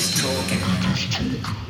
just talking. I'm just talking.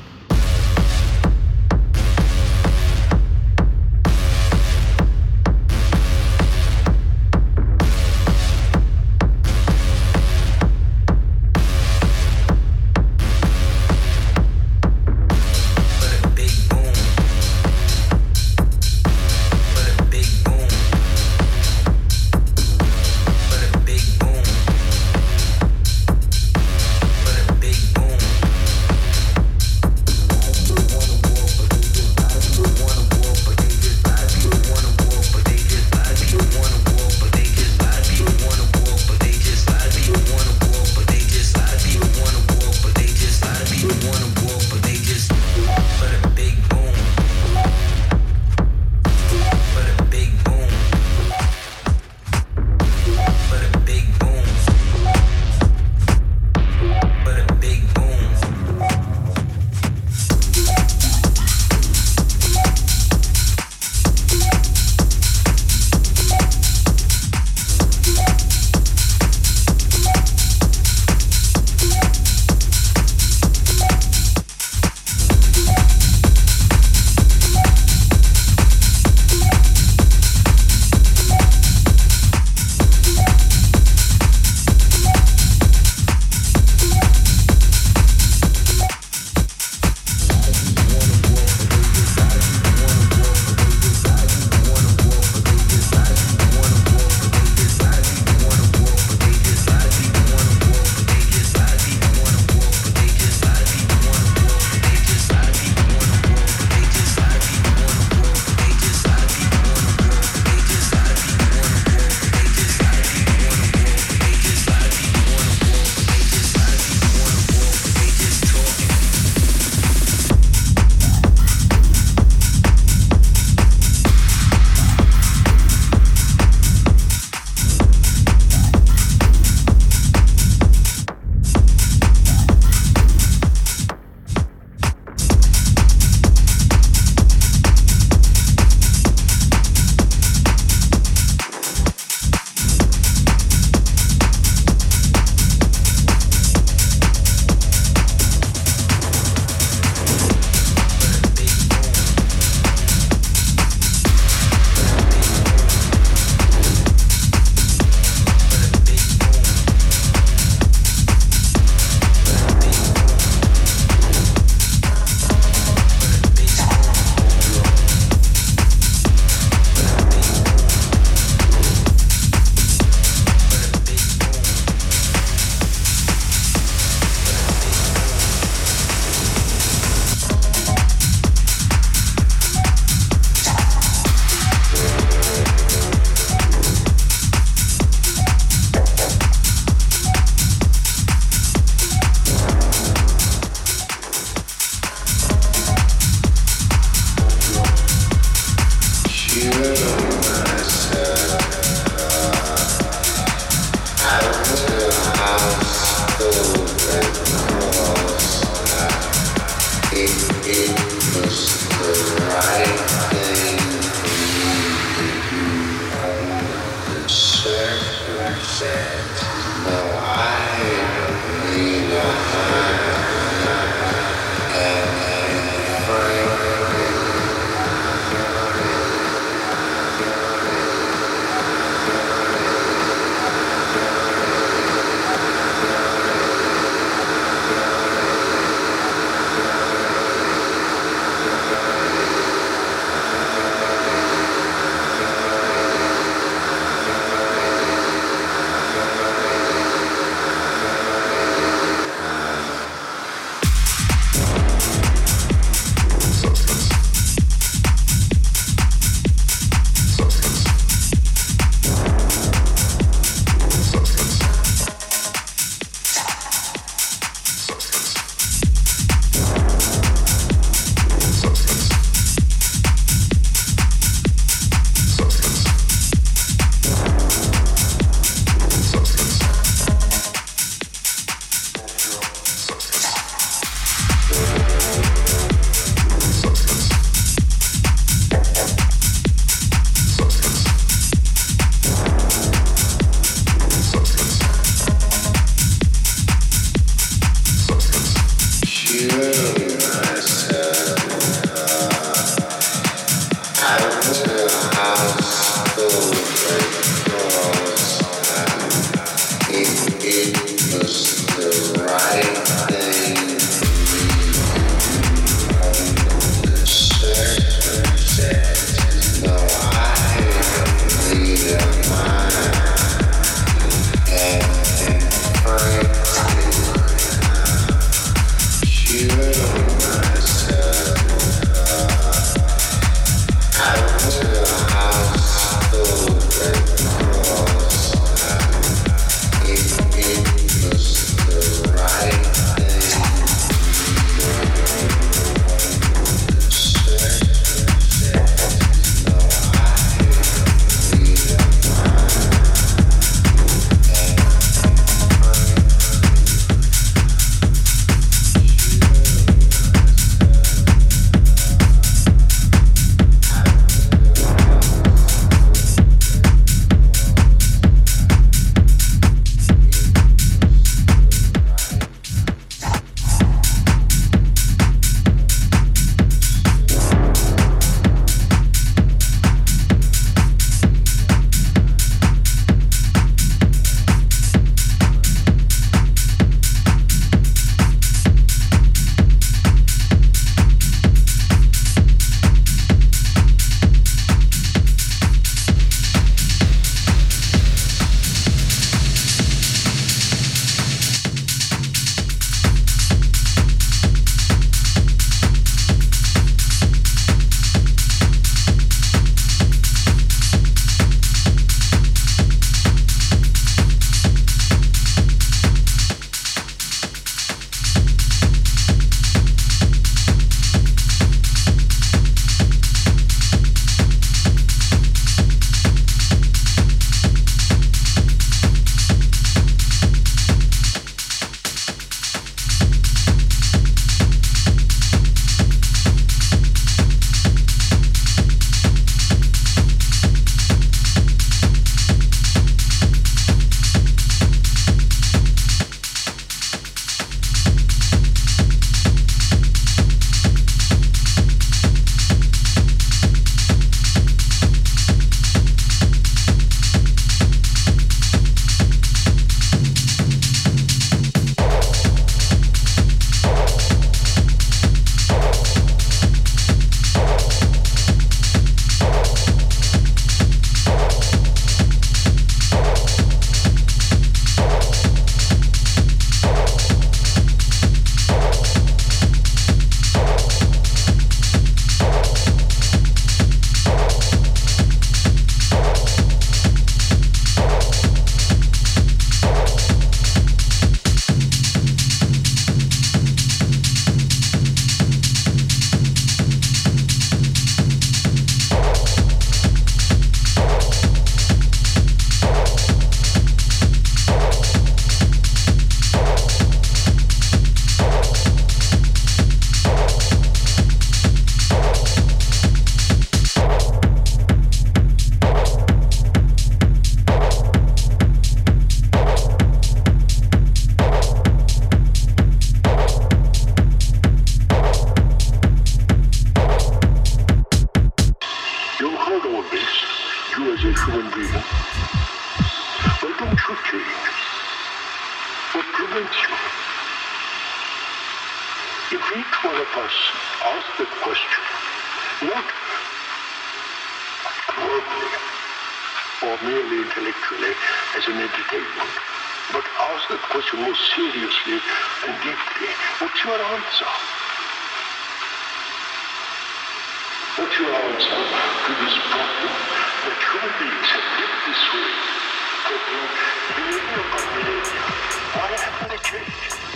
Podcast. That question more seriously and deeply, what's your answer? What's your answer to this problem that human beings have lived this way for millennia upon millennia? Why haven't they changed?